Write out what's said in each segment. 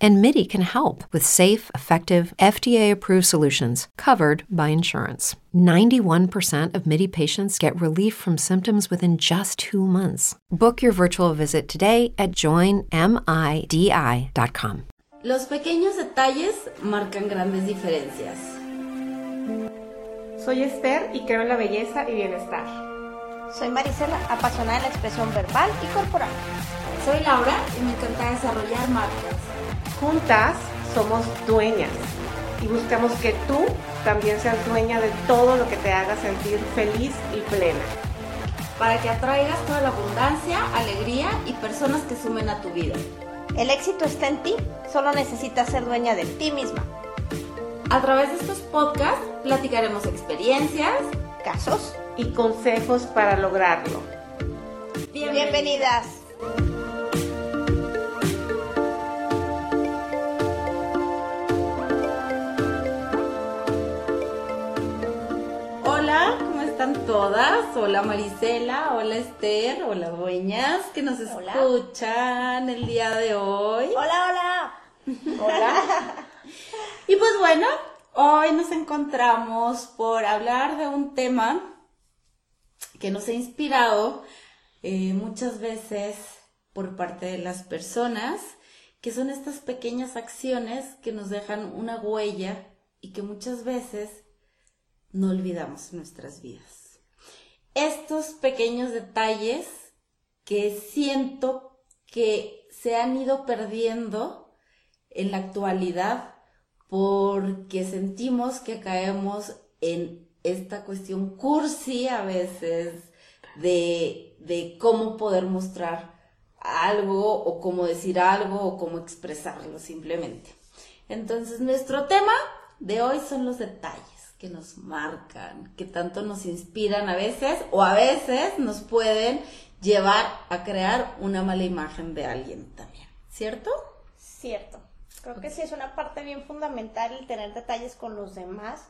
And MIDI can help with safe, effective, FDA approved solutions covered by insurance. 91% of MIDI patients get relief from symptoms within just two months. Book your virtual visit today at joinmidi.com. Los pequeños detalles marcan grandes diferencias. Soy Esther y creo en la belleza y bienestar. Soy Marisela, apasionada en la expresión verbal y corporal. Soy Laura y me encanta desarrollar marcas. Juntas somos dueñas y buscamos que tú también seas dueña de todo lo que te haga sentir feliz y plena. Para que atraigas toda la abundancia, alegría y personas que sumen a tu vida. El éxito está en ti, solo necesitas ser dueña de ti misma. A través de estos podcasts platicaremos experiencias, casos y consejos para lograrlo. Bienvenidas. Están todas? Hola Marisela, hola Esther, hola dueñas que nos escuchan el día de hoy. Hola, hola. Hola. y pues bueno, hoy nos encontramos por hablar de un tema que nos ha inspirado eh, muchas veces por parte de las personas, que son estas pequeñas acciones que nos dejan una huella y que muchas veces no olvidamos nuestras vidas. Estos pequeños detalles que siento que se han ido perdiendo en la actualidad porque sentimos que caemos en esta cuestión cursi a veces de, de cómo poder mostrar algo o cómo decir algo o cómo expresarlo simplemente. Entonces nuestro tema de hoy son los detalles que nos marcan, que tanto nos inspiran a veces o a veces nos pueden llevar a crear una mala imagen de alguien también, ¿cierto? Cierto. Creo que sí es una parte bien fundamental el tener detalles con los demás.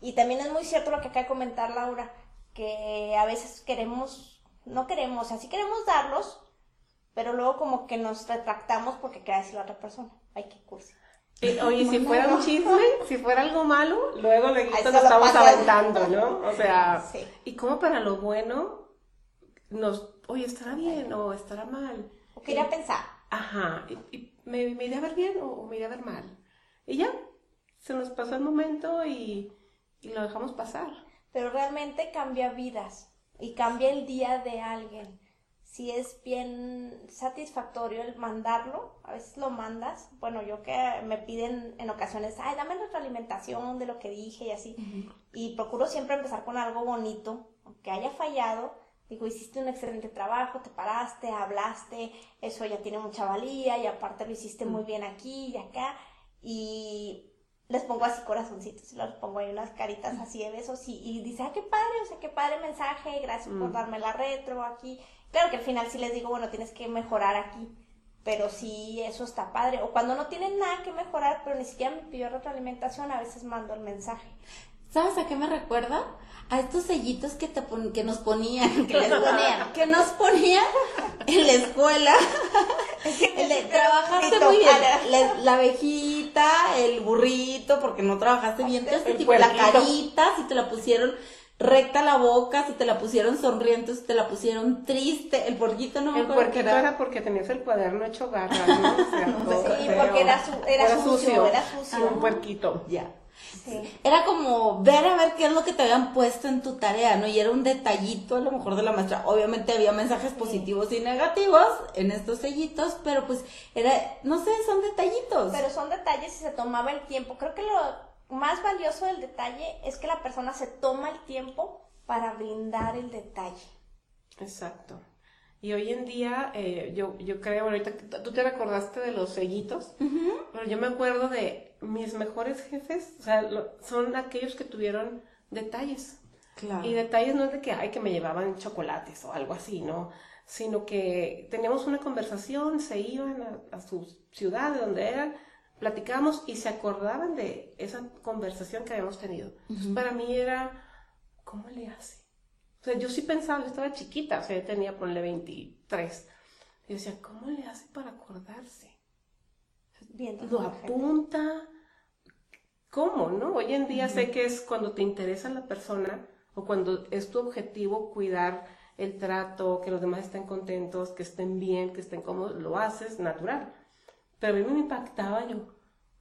Y también es muy cierto lo que acaba de comentar Laura, que a veces queremos, no queremos, así queremos darlos, pero luego como que nos retractamos porque queda decir la otra persona. Ay, qué cursi. Oye, si fuera un chisme, si fuera algo malo, luego le lo estamos aventando, ¿no? O sea, y como para lo bueno, nos, oye, estará bien o estará mal. O quería pensar. Ajá, y, me, iré a ver bien o, me iré a ver mal. Y ya, se nos pasó el momento y, y lo dejamos pasar. Pero realmente cambia vidas y cambia el día de alguien si es bien satisfactorio el mandarlo, a veces lo mandas, bueno, yo que me piden en ocasiones, ay, dame alimentación de lo que dije y así, y procuro siempre empezar con algo bonito, aunque haya fallado, digo, hiciste un excelente trabajo, te paraste, hablaste, eso ya tiene mucha valía y aparte lo hiciste muy bien aquí y acá, y les pongo así corazoncitos, y les pongo ahí unas caritas así de besos y, y dice, ah, qué padre, o sea, qué padre mensaje, gracias por darme la retro aquí, Claro que al final sí les digo, bueno, tienes que mejorar aquí, pero sí, eso está padre. O cuando no tienen nada que mejorar, pero ni siquiera me pidió retroalimentación, a veces mando el mensaje. ¿Sabes a qué me recuerda? A estos sellitos que, te que nos ponían, que les ponían, que nos ponían en la escuela. trabajaste muy bien. La, abejita, el burrito, porque no trabajaste bien. Este tipo, la carita, si te la pusieron recta la boca, si te la pusieron sonriente, si te la pusieron triste, el porquito no me el acuerdo que era. era porque tenías el cuaderno hecho garra, ¿no? sí, porque era, era, sucio, era sucio. Un puerquito. Ya. Era como ver a ver qué es lo que te habían puesto en tu tarea, ¿no? Y era un detallito a lo mejor de la maestra. Obviamente había mensajes positivos y negativos en estos sellitos, pero pues era, no sé, son detallitos. Pero son detalles y se tomaba el tiempo. Creo que lo más valioso del detalle es que la persona se toma el tiempo para brindar el detalle. Exacto. Y hoy en día, eh, yo, yo creo, ahorita, tú te recordaste de los sellitos, pero yo me acuerdo de mis mejores jefes, o sea, son aquellos que tuvieron detalles. Claro. Y detalles no es de que, ay, que me llevaban chocolates o algo así, ¿no? sino que teníamos una conversación, se iban a, a su ciudad, de donde eran, platicábamos y se acordaban de esa conversación que habíamos tenido. Entonces, para mí era, ¿cómo le hace? O sea, yo sí pensaba, yo estaba chiquita, o sea, yo tenía, ponle 23. Y yo decía, ¿cómo le hace para acordarse? Lo apunta. ¿Cómo, no? Hoy en día sé que es cuando te interesa la persona o cuando es tu objetivo cuidar el trato, que los demás estén contentos, que estén bien, que estén cómodos, lo haces natural. Pero a mí me impactaba yo,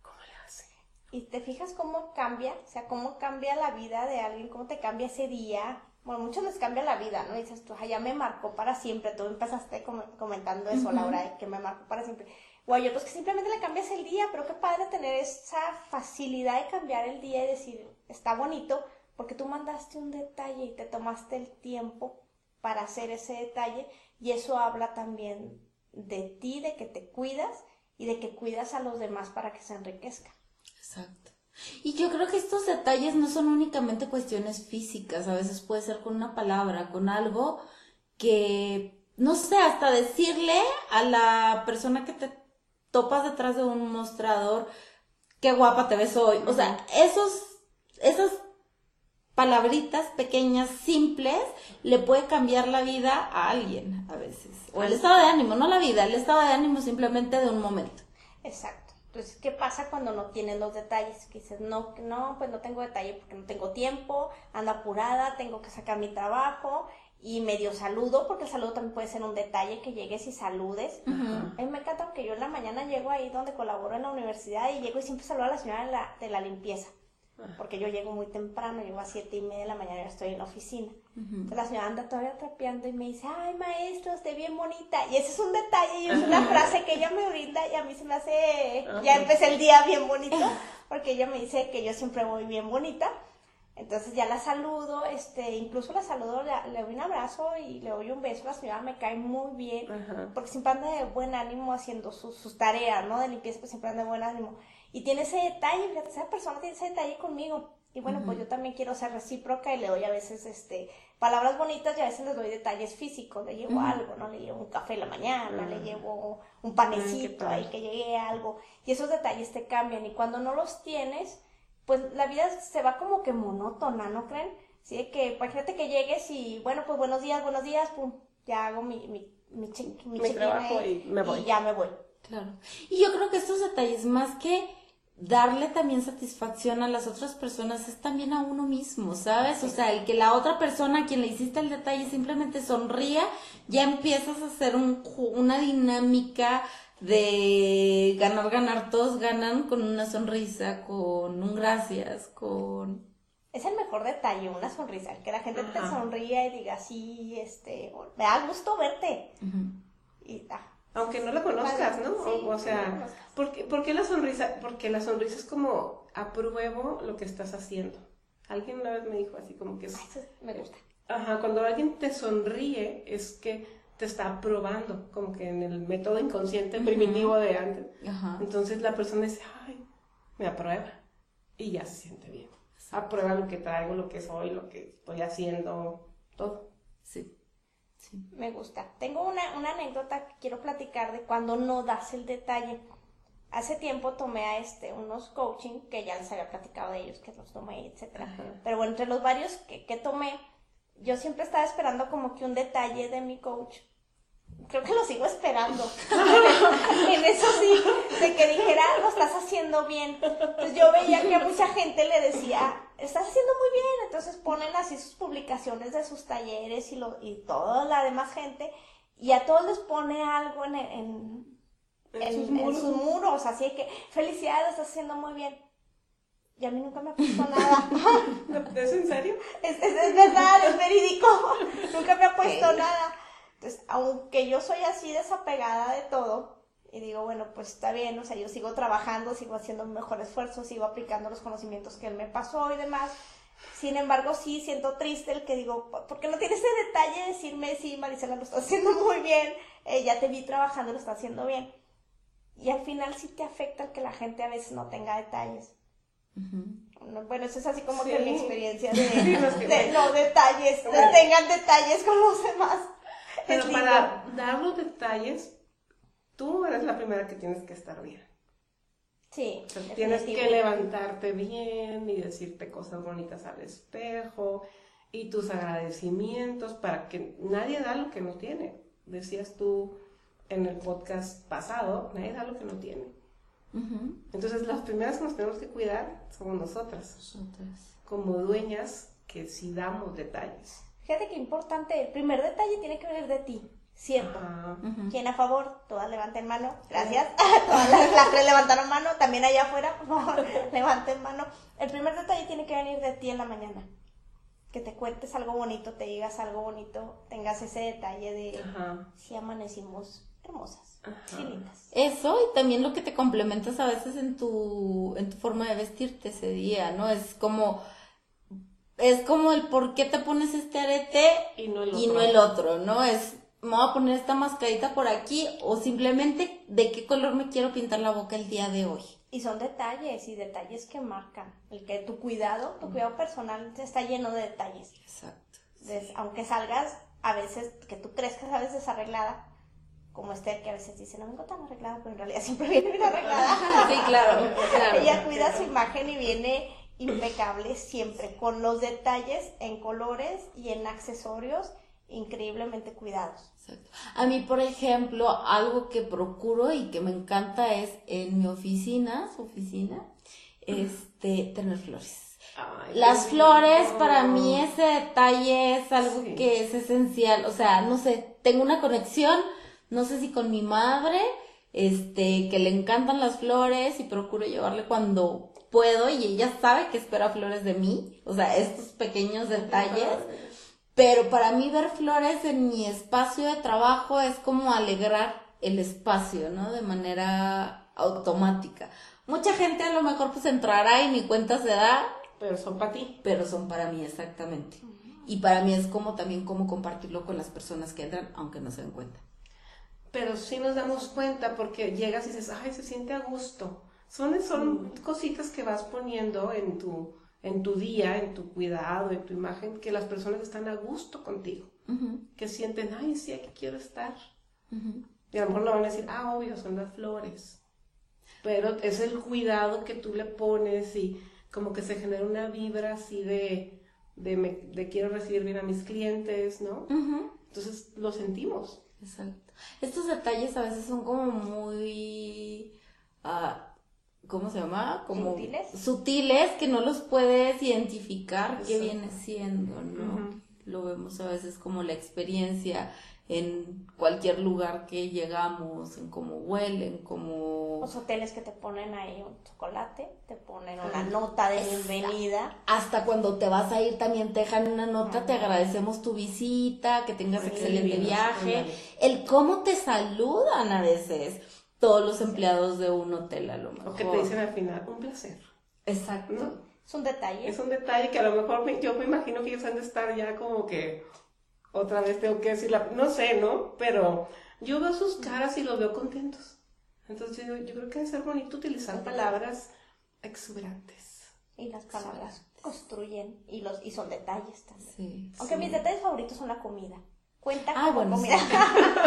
¿cómo le hace? Y te fijas cómo cambia, o sea, cómo cambia la vida de alguien, cómo te cambia ese día. Bueno, muchos les cambia la vida, ¿no? Y dices tú, "Ay, ya me marcó para siempre. Tú empezaste com- comentando eso, Laura, que me marcó para siempre. O hay otros que simplemente le cambias el día, pero qué padre tener esa facilidad de cambiar el día y decir, está bonito, porque tú mandaste un detalle y te tomaste el tiempo para hacer ese detalle, y eso habla también de ti, de que te cuidas y de que cuidas a los demás para que se enriquezcan. Exacto. Y yo creo que estos detalles no son únicamente cuestiones físicas, a veces puede ser con una palabra, con algo que, no sé, hasta decirle a la persona que te topas detrás de un mostrador, qué guapa te ves hoy. O sea, esos, esas palabritas pequeñas, simples, le puede cambiar la vida a alguien a veces. O el estado de ánimo, no la vida, el estado de ánimo simplemente de un momento. Exacto. Entonces, ¿qué pasa cuando no tienes los detalles? Que dices, no, que no, pues no tengo detalle porque no tengo tiempo, ando apurada, tengo que sacar mi trabajo y medio saludo, porque el saludo también puede ser un detalle que llegues y saludes. A mí me encanta que yo en la mañana llego ahí donde colaboro en la universidad y llego y siempre saludo a la señora de la, de la limpieza. Porque yo llego muy temprano, llego a siete y media de la mañana, ya estoy en la oficina. Entonces la señora anda todavía trapeando y me dice, ay maestro, esté bien bonita. Y ese es un detalle y es una frase que ella me brinda y a mí se me hace, ya empecé el día bien bonito, porque ella me dice que yo siempre voy bien bonita. Entonces ya la saludo, este, incluso la saludo, le, le doy un abrazo y le doy un beso. La señora me cae muy bien, Ajá. porque siempre anda de buen ánimo haciendo sus, sus tareas, ¿no? De limpieza, pues siempre anda de buen ánimo. Y tiene ese detalle, fíjate, esa persona tiene ese detalle conmigo. Y bueno, pues yo también quiero ser recíproca y le doy a veces, este, palabras bonitas y a veces les doy detalles físicos. Le llevo algo, ¿no? Le llevo un café en la mañana, le llevo un panecito ahí que llegue algo. Y esos detalles te cambian. Y cuando no los tienes, pues la vida se va como que monótona, ¿no creen? Sí, de que, imagínate que llegues y, bueno, pues buenos días, buenos días, pum, ya hago mi, mi, mi, mi trabajo y me voy. Y ya me voy. Claro. Y yo creo que estos detalles, más que darle también satisfacción a las otras personas, es también a uno mismo, ¿sabes? O sea, el que la otra persona a quien le hiciste el detalle simplemente sonría, ya empiezas a hacer un, una dinámica de ganar, ganar, todos ganan con una sonrisa, con un gracias, con... Es el mejor detalle, una sonrisa, que la gente te sonría y diga, sí, este, me da gusto verte. Y, ah, Aunque no la conozcas, ¿no? Sí, o, sea, conozcas. ¿por qué, por qué la sonrisa? Porque la sonrisa es como apruebo lo que estás haciendo. Alguien una vez me dijo así como que es... ay, eso me gusta. Ajá, cuando alguien te sonríe es que te está aprobando, como que en el método inconsciente primitivo de antes. Ajá. Entonces la persona dice, ay, me aprueba y ya se siente bien. Aprueba lo que traigo, lo que soy, lo que estoy haciendo, todo. Sí. Sí. Me gusta. Tengo una, una anécdota que quiero platicar de cuando no das el detalle. Hace tiempo tomé a este unos coaching que ya les había platicado de ellos, que los tomé, etcétera. Ajá. Pero bueno, entre los varios que, que tomé, yo siempre estaba esperando como que un detalle de mi coach. Creo que lo sigo esperando. en eso sí, de que dijera, lo estás haciendo bien. Entonces yo veía que a mucha gente le decía, estás haciendo muy bien. Entonces ponen así sus publicaciones de sus talleres y, lo, y toda la demás gente. Y a todos les pone algo en, en, En en- sus muros. sus muros. Así que, felicidades, estás haciendo muy bien. Y a mí nunca me ha puesto nada. ¿Es en serio? Es, es, es verdad, es verídico. Nunca me ha puesto nada. Entonces, aunque yo soy así desapegada de todo, y digo, bueno, pues está bien, o sea, yo sigo trabajando, sigo haciendo un mejor esfuerzo, sigo aplicando los conocimientos que él me pasó y demás. Sin embargo, sí siento triste el que digo, ¿por qué no tienes ese detalle de decirme, sí, Marisela, lo está haciendo muy bien, eh, ya te vi trabajando, lo está haciendo bien? Y al final sí te afecta el que la gente a veces no tenga detalles. No, Bueno, eso es así como que Sí. mi experiencia de, Sí, no, es que de- no detalles, de Bueno. tengan detalles con los demás. Pero lindo. para dar los detalles, tú eres la primera que tienes que estar bien. Sí, O sea, tienes que levantarte bien y decirte cosas bonitas al espejo y tus agradecimientos para que nadie da lo que no tiene. Decías tú en el podcast pasado, nadie da lo que no tiene. Entonces las primeras que nos tenemos que cuidar somos nosotras, Nosotras. como dueñas que sí damos detalles. Fíjate qué importante, el primer detalle tiene que venir de ti, ¿cierto? ¿Quién a favor? Todas levanten mano. Gracias. Todas las, las tres levantaron mano. También allá afuera, por favor, levanten mano. El primer detalle tiene que venir de ti en la mañana. Que te cuentes algo bonito, te digas algo bonito, tengas ese detalle de si amanecimos hermosas, lindas. Eso y también lo que te complementas a veces en tu, en tu forma de vestirte ese día, ¿no? Es como, es como el por qué te pones este arete Y no el y otro. no el otro, ¿no? Es, me voy a poner esta mascarita por aquí o simplemente de qué color me quiero pintar la boca el día de hoy. Y son detalles y detalles que marcan. El que tu cuidado, tu cuidado personal está lleno de detalles. Exacto. Des- aunque salgas a veces, que tú crees que sabes desarreglada, como Esther, que a veces dice, no vengo tan arreglada, pero en realidad siempre viene bien arreglada. Sí, claro, claro. Ella cuida su imagen y viene impecable siempre, con los detalles en colores y en accesorios increíblemente cuidados. Exacto. A mí, por ejemplo, algo que procuro y que me encanta es en mi oficina, su oficina, este, tener flores. Ay, Las flores, lindo. para mí ese detalle es algo Sí. que es esencial. O sea, no sé, tengo una conexión, no sé si con mi madre, este, que le encantan las flores y procuro llevarle cuando puedo y ella sabe que espera flores de mí. O sea, estos pequeños detalles. Pero para mí ver flores en mi espacio de trabajo es como alegrar el espacio, ¿no? De manera automática. Mucha gente a lo mejor pues entrará y ni cuenta se da, Pero son para ti. pero son para mí exactamente. Y para mí es como también como compartirlo con las personas que entran, aunque no se den cuenta. Pero sí nos damos cuenta porque llegas y dices, ay, se siente a gusto. Son, son cositas que vas poniendo en tu, en tu día, en tu cuidado, en tu imagen, que las personas están a gusto contigo. Que sienten, ay, sí, aquí quiero estar. Y a lo mejor no van a decir, ah, obvio, son las flores. Pero es el cuidado que tú le pones y como que se genera una vibra así de, de, me- de quiero recibir bien a mis clientes, ¿no? Entonces lo sentimos. Exacto. Estos detalles a veces son como muy, ah, ¿cómo se llama? Como Sutiles. sutiles que no los puedes identificar qué viene siendo, ¿no? Lo vemos a veces como la experiencia en cualquier lugar que llegamos, en cómo huelen, como Los hoteles que te ponen ahí un chocolate, te ponen una nota de bienvenida. hasta cuando te vas a ir también te dejan una nota, te agradecemos tu visita, que tengas Sí, excelente viaje, el cómo te saludan a veces todos los empleados de un hotel a lo mejor. O que te dicen al final, un placer. Exacto. ¿no? Es un detalle. Es un detalle que a lo mejor me- yo me imagino que ellos han de estar ya como que otra vez tengo que decir la... No sé, ¿no? Pero yo veo sus caras y los veo contentos. Entonces yo, yo creo que debe ser bonito utilizar palabras exuberantes. Y las palabras construyen y los y son detalles también. Sí. Aunque mis detalles favoritos son la comida. Cuenta Ah, como bueno, comida. Un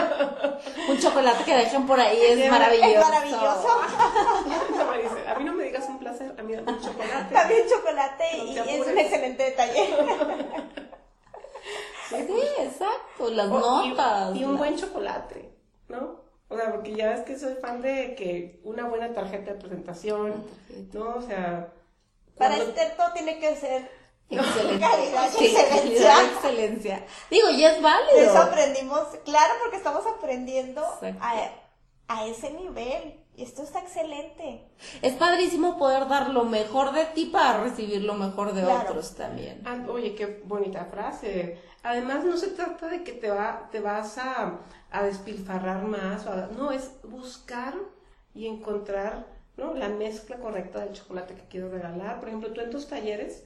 chocolate que dejen por ahí es maravilloso. Es maravilloso. Dice, a mí no me digas un placer, a mí dame un chocolate. También chocolate No y te es un excelente detalle. Sí, exacto, las O- y- notas. Y, un la- buen chocolate, ¿no? O sea, porque ya ves que soy fan de que una buena tarjeta de presentación, ¿no? O sea... Para cuando- Esther todo tiene que ser Excelente. calidad y Sí, excelencia. calidad y excelencia. Digo, y es válido. Eso aprendimos, claro, porque estamos aprendiendo a, a ese nivel. Y esto está excelente. Es padrísimo poder dar lo mejor de ti para recibir lo mejor de Claro. otros también. Ah, oye, qué bonita frase. Además, no se trata de que te, va, te vas a, a despilfarrar más. o a- no, es buscar y encontrar ¿no? la mezcla correcta del chocolate que quiero regalar. Por ejemplo, tú en tus talleres,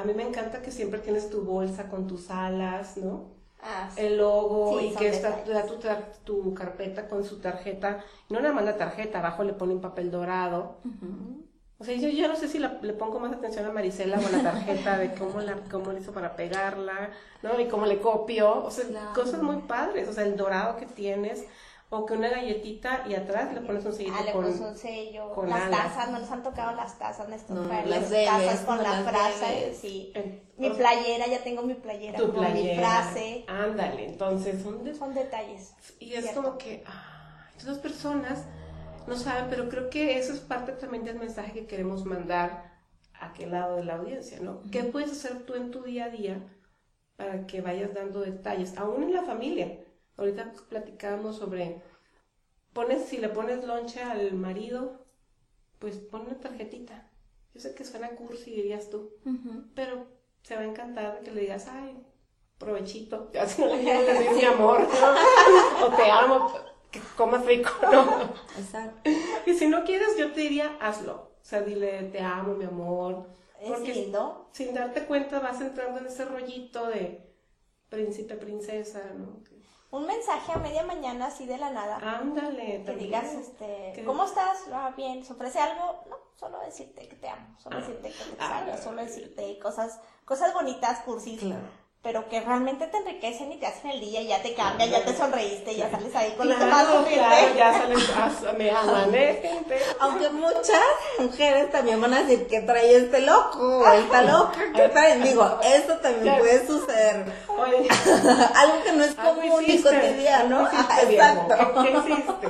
a mí me encanta que siempre tienes tu bolsa con tus alas, ¿no? Ah, sí. El logo Sí, y que está tu, tar- tu carpeta con su tarjeta. No nada más la tarjeta, abajo le pone un papel dorado. O sea, yo, yo no sé si la- le pongo más atención a Marisela o a la tarjeta de cómo la cómo le hizo para pegarla, ¿no? Y cómo le copio, o sea, Claro. cosas muy padres, o sea, el dorado que tienes, o que una galletita y atrás le pones un sellito Ah, le puso un sello. con las alas. tazas, no nos han tocado las tazas, Néstor. No, las las debes, tazas con no la las frase. debes. Sí. Mi playera, ya tengo mi playera tu con mi playera. frase. Ándale, entonces son de- Son detalles. Y es Cierto. como que, ah, las personas no saben, pero creo que eso es parte también del mensaje que queremos mandar a aquel lado de la audiencia, ¿no? ¿Qué puedes hacer tú en tu día a día para que vayas dando detalles, aún en la familia? Ahorita platicábamos sobre, pones, si le pones lonche al marido, pues pon una tarjetita. Yo sé que suena cursi, dirías tú, pero se va a encantar que le digas, ay, provechito, ya si no le quieres decir mi amor, ¿no? o te amo, que comas rico, ¿no? Exacto. Y si no quieres, yo te diría, hazlo. O sea, dile, te amo, mi amor. Es Porque lindo. sin darte cuenta vas entrando en ese rollito de príncipe, princesa, ¿no? Un mensaje a media mañana así de la nada. Ándale, que digas, este, ¿cómo estás? Ah, bien, ¿se ofrece algo? No, solo decirte que te amo, solo Ah. decirte que te Ah. extraño, solo decirte cosas, cosas bonitas, cursis, Claro. Pero que realmente te enriquecen y te hacen el día, y ya te cambian, ya te sonreíste, ya sales ahí con Claro, demás sonriente. claro, ya sales, ah, me. Aunque muchas mujeres también van a decir que trae este loco, esta loca, que trae. Digo, eso también puede suceder. Oye, Algo que no es común hiciste. cotidiano. ¿Qué hiciste, Ajá, Diego? Exacto. ¿Qué, qué hiciste?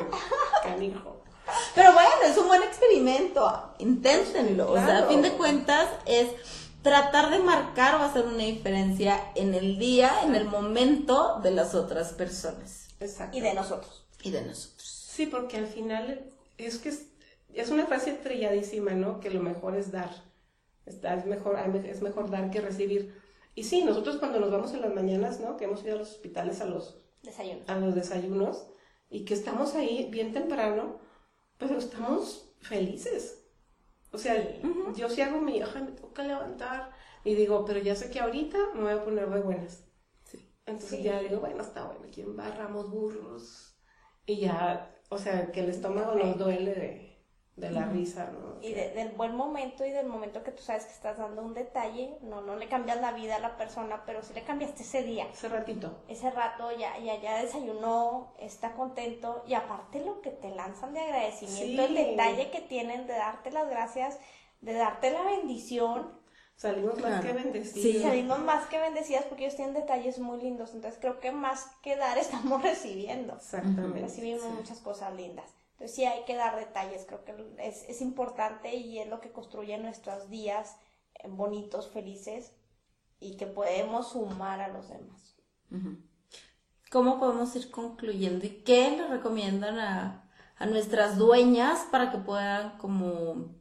Canijo. Pero bueno, es un buen experimento. Inténtenlo. O sea, a fin de cuentas es tratar de marcar o hacer una diferencia en el día, en el momento de las otras personas Exacto. Y de nosotros. y de nosotros. Sí, porque al final es que es, es una frase trilladísima, ¿no? Que lo mejor es dar. Está- Es mejor, es mejor dar que recibir. Y sí, nosotros cuando nos vamos en las mañanas, ¿no? Que hemos ido a los hospitales a los, Desayuno. a los desayunos y que estamos ahí bien temprano, pero estamos felices. O sea, yo sí hago mi, ay, me toca levantar y digo, pero ya sé que ahorita me voy a poner de buenas. Entonces Sí. ya digo, bueno, está bueno, aquí embarramos burros. Y ya, o sea, que el estómago nos duele de, de la risa, ¿no? Y de- del buen momento y del momento que tú sabes que estás dando un detalle, no, no le cambias la vida a la persona, pero sí le cambiaste ese día. Ese ratito. ese rato ya, ya, ya desayunó, está contento y aparte lo que te lanzan de agradecimiento, Sí. el detalle que tienen de darte las gracias, de darte la bendición, Salimos más que bendecidos. Sí. salimos más que bendecidas porque ellos tienen detalles muy lindos, entonces creo que más que dar estamos recibiendo, Exactamente. recibimos muchas cosas lindas. Entonces sí hay que dar detalles, creo que es, es importante y es lo que construye nuestros días bonitos, felices y que podemos sumar a los demás. ¿Cómo podemos ir concluyendo? ¿Y qué le recomiendan a, a nuestras dueñas para que puedan como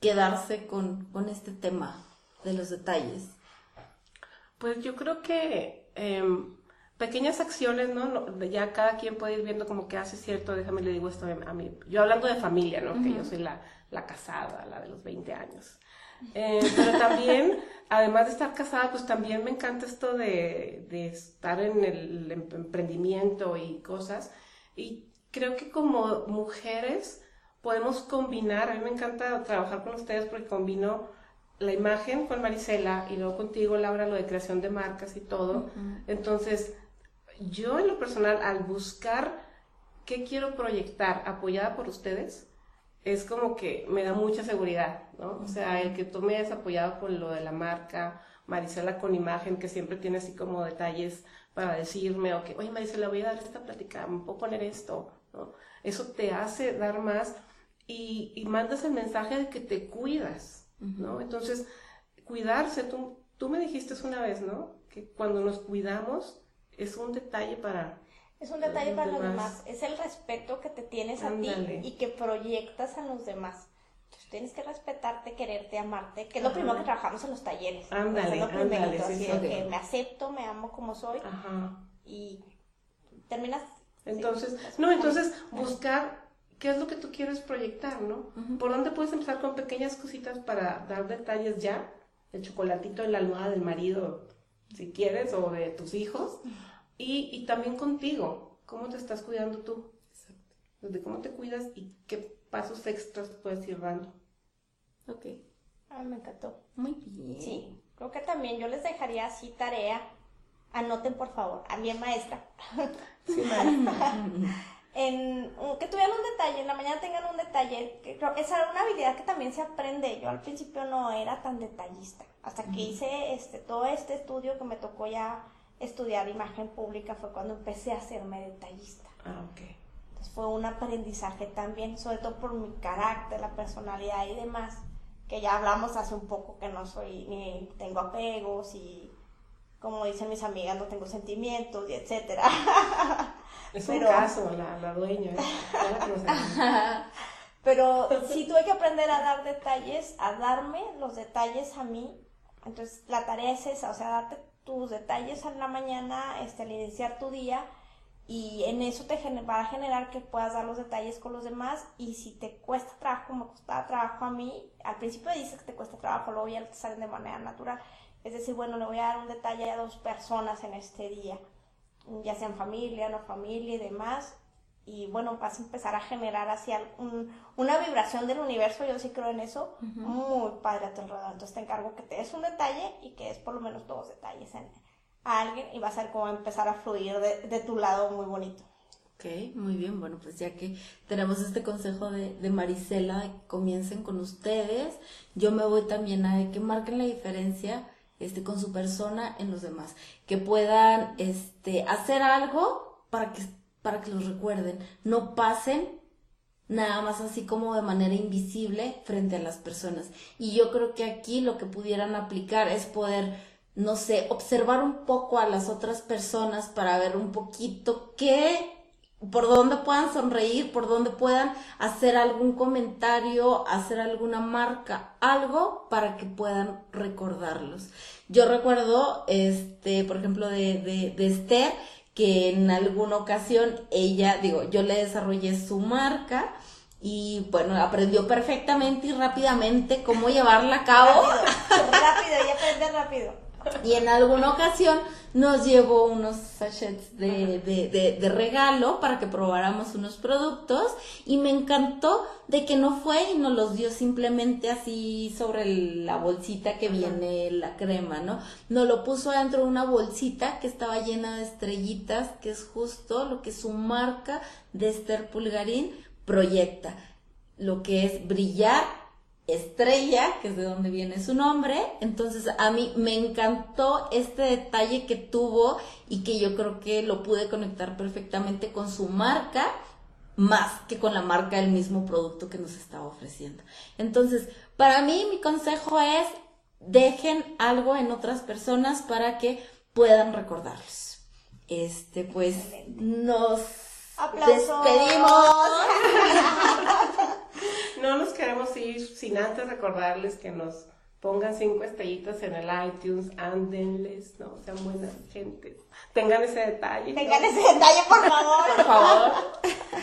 quedarse con, con este tema de los detalles? Pues yo creo que em, pequeñas acciones, ¿no? Ya cada quien puede ir viendo como que hace cierto, déjame le digo esto a mí. Yo hablando de familia, ¿no? Que yo soy la, la casada, la de los 20 años. Eh, pero también, además de estar casada, pues también me encanta esto de, de estar en el em- emprendimiento y cosas. Y creo que como mujeres podemos combinar, a mí me encanta trabajar con ustedes porque combino la imagen con Marisela y luego contigo, Laura, lo de creación de marcas y todo. Entonces, yo en lo personal, al buscar qué quiero proyectar apoyada por ustedes, es como que me da mucha seguridad, ¿no? O sea, el que tú me hayas apoyado con lo de la marca, Marisela con imagen, que siempre tiene así como detalles para decirme, o que, oye, Marisela, voy a dar esta plática, me puedo poner esto, ¿no? Eso te hace dar más y, y mandas el mensaje de que te cuidas, ¿no? Entonces, cuidarse, tú, tú me dijiste una vez, ¿no? Que cuando nos cuidamos es un detalle para... Es un detalle Los para los demás. Es el respeto que te tienes a Ándale. ti y que proyectas a los demás. Entonces tienes que respetarte, quererte, amarte, que es lo primero que trabajamos en los talleres. Ándale, es lo ándale, primerito, sí, así sí, de que me acepto, me amo como soy Ajá. y terminas. Entonces, sí, no, entonces buscar qué es lo que tú quieres proyectar, ¿no? ¿Por dónde puedes empezar con pequeñas cositas para dar detalles ya? El chocolatito en la almohada del marido, si quieres, o de tus hijos. Y, y también contigo, ¿cómo te estás cuidando tú? Desde cómo te cuidas y qué pasos extras puedes ir dando. Ok. Ah, me encantó. Muy bien. Sí, creo que también yo les dejaría así tarea. Anoten, por favor, a mi maestra. Sí, Mari. en, que tuvieran un detalle, en la mañana tengan un detalle, que creo esa era una habilidad que también se aprende. Yo al principio no era tan detallista, hasta que hice este todo este estudio que me tocó ya estudiar imagen pública fue cuando empecé a hacerme detallista. Ah, ok. Entonces fue un aprendizaje también, sobre todo por mi carácter, la personalidad y demás, que ya hablamos hace un poco que no soy, ni tengo apegos y como dicen mis amigas, no tengo sentimientos y etcétera. Es Pero- un caso, la, la dueña. ¿eh? La. Pero sí tuve que aprender a dar detalles, a darme los detalles a mí. Entonces la tarea es esa, o sea, darte tus detalles en la mañana, este, al iniciar tu día y en eso te va a generar que puedas dar los detalles con los demás y si te cuesta trabajo, me costaba trabajo a mí, al principio dices que te cuesta trabajo, luego ya te salen de manera natural. Es decir, bueno, le voy a dar un detalle a dos personas en este día, ya sean familia, no familia y demás, y bueno, vas a empezar a generar hacia un- una vibración del universo, yo sí creo en eso, muy padre a tu alrededor. Entonces te encargo que te des un detalle y que des por lo menos dos detalles en, a alguien y vas a ver cómo va a empezar a fluir de, de tu lado muy bonito. Ok, muy bien. Bueno, pues ya que tenemos este consejo de, de Marisela, comiencen con ustedes, yo me voy también a que marquen la diferencia este, con su persona en los demás. Que puedan este, hacer algo para que, para que los recuerden. No pasen nada más así como de manera invisible frente a las personas. Y yo creo que aquí lo que pudieran aplicar es poder, no sé, observar un poco a las otras personas para ver un poquito qué, por dónde puedan sonreír, por dónde puedan hacer algún comentario, hacer alguna marca, algo para que puedan recordarlos. Yo recuerdo, este, por ejemplo, de, de, de Esther, que en alguna ocasión ella, digo, yo le desarrollé su marca y bueno, aprendió perfectamente y rápidamente cómo llevarla a cabo. Rápido, rápido, y aprende rápido. Y en alguna ocasión nos llevó unos sachets de, de, de, de regalo para que probáramos unos productos y me encantó de que no fue y nos los dio simplemente así sobre la bolsita que viene la crema, ¿no? Nos lo puso dentro de una bolsita que estaba llena de estrellitas, que es justo lo que su marca de Esther Pulgarín proyecta. Lo que es brillar estrella, que es de donde viene su nombre. Entonces a mí me encantó este detalle que tuvo y que yo creo que lo pude conectar perfectamente con su marca, más que con la marca del mismo producto que nos estaba ofreciendo. Entonces, para mí mi consejo es dejen algo en otras personas para que puedan recordarlos. Este, pues nos Aplausos. despedimos. No nos queremos ir sin antes recordarles que nos pongan cinco estrellitas en el iTunes, ándenles, ¿no? Sean buenas gente. Tengan ese detalle. ¿no? Tengan ese detalle, por favor. Por favor.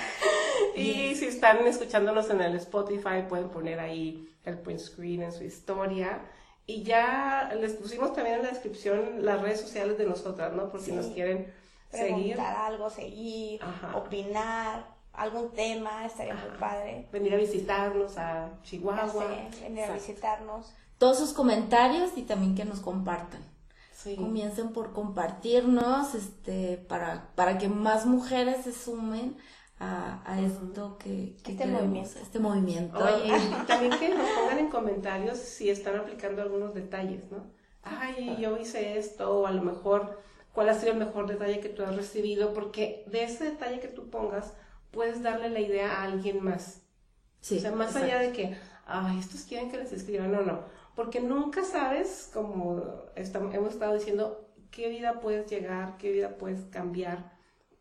y si están escuchándonos en el Spotify, pueden poner ahí el print screen en su historia. Y ya les pusimos también en la descripción las redes sociales de nosotras, ¿no? Por si nos quieren seguir. Preguntar algo, seguir, Ajá. opinar, algún tema, estaría muy padre. Venir a visitarnos a Chihuahua. sé, venir a Exacto. visitarnos. Todos sus comentarios y también que nos compartan. Sí. Comiencen por compartirnos, este, para, para que más mujeres se sumen a, a esto que, que Este queremos, movimiento. este movimiento. Oye, también que nos pongan en comentarios si están aplicando algunos detalles, ¿no? Ay, yo hice esto, o a lo mejor, ¿cuál ha sido el mejor detalle que tú has recibido? Porque de ese detalle que tú pongas, puedes darle la idea a alguien más. Sí, o sea, más exacto. allá de que, ay, estos quieren que les escriban, no, no. Porque nunca sabes, como estamos- hemos estado diciendo, qué vida puedes llegar, qué vida puedes cambiar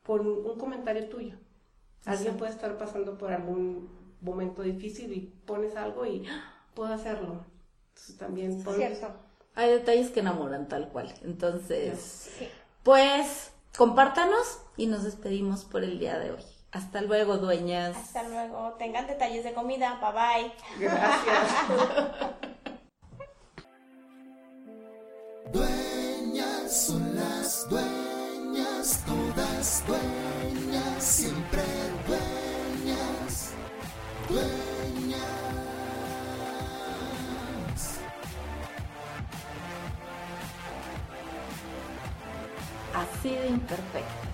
con un comentario tuyo. Alguien puede estar pasando por algún momento difícil y pones algo y ¡ah! puedo hacerlo. Entonces también pon- Cierto. Hay detalles que enamoran tal cual. Entonces, Sí. pues, compártanos y nos despedimos por el día de hoy. Hasta luego, dueñas. Hasta luego. Tengan detalles de comida. Bye bye. Gracias. dueñas son las dueñas, todas dueñas, siempre dueñas. Dueñas. Así de imperfecto.